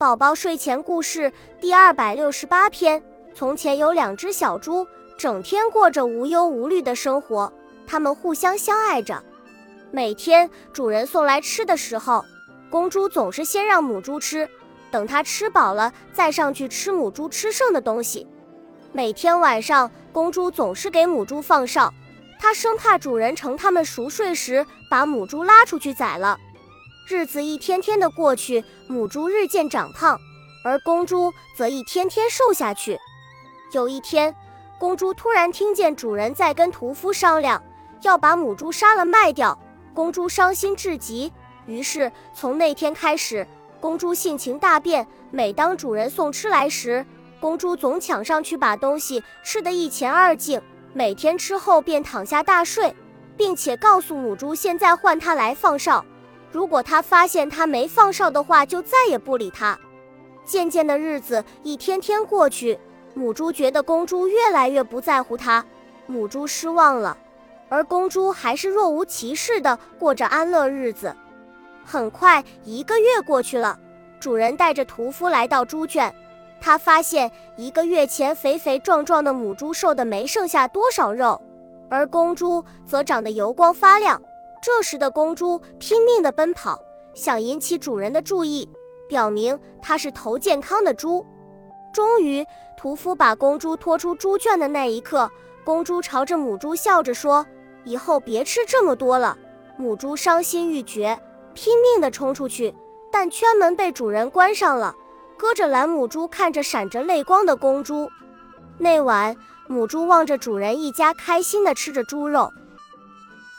宝宝睡前故事第二百六十八篇：从前有两只小猪，整天过着无忧无虑的生活。它们互相相爱着。每天主人送来吃的时候，公猪总是先让母猪吃，等它吃饱了再上去吃母猪吃剩的东西。每天晚上，公猪总是给母猪放哨，它生怕主人趁它们熟睡时把母猪拉出去宰了。日子一天天的过去，母猪日渐长胖，而公猪则一天天瘦下去。有一天，公猪突然听见主人在跟屠夫商量，要把母猪杀了卖掉。公猪伤心至极，于是从那天开始，公猪性情大变。每当主人送吃来时，公猪总抢上去把东西吃得一乾二净。每天吃后便躺下大睡，并且告诉母猪，现在换它来放哨。如果他发现他没放哨的话，就再也不理他。渐渐的日子一天天过去，母猪觉得公猪越来越不在乎它，母猪失望了，而公猪还是若无其事的过着安乐日子。很快一个月过去了，主人带着屠夫来到猪圈，他发现一个月前肥肥壮壮的母猪瘦的没剩下多少肉，而公猪则长得油光发亮。这时的公猪拼命地奔跑，想引起主人的注意，表明它是头健康的猪。终于，屠夫把公猪拖出猪圈的那一刻，公猪朝着母猪笑着说：“以后别吃这么多了。”母猪伤心欲绝，拼命地冲出去，但圈门被主人关上了，搁着蓝母猪看着闪着泪光的公猪。那晚，母猪望着主人一家开心地吃着猪肉。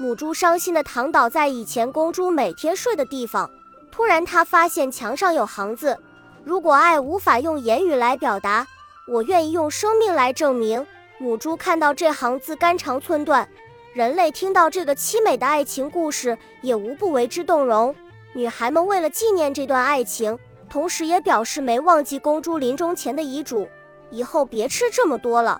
母猪伤心地躺倒在以前公猪每天睡的地方。突然，它发现墙上有行字：“如果爱无法用言语来表达，我愿意用生命来证明。”母猪看到这行字，肝肠寸断。人类听到这个凄美的爱情故事，也无不为之动容。女孩们为了纪念这段爱情，同时也表示没忘记公猪临终前的遗嘱：以后别吃这么多了。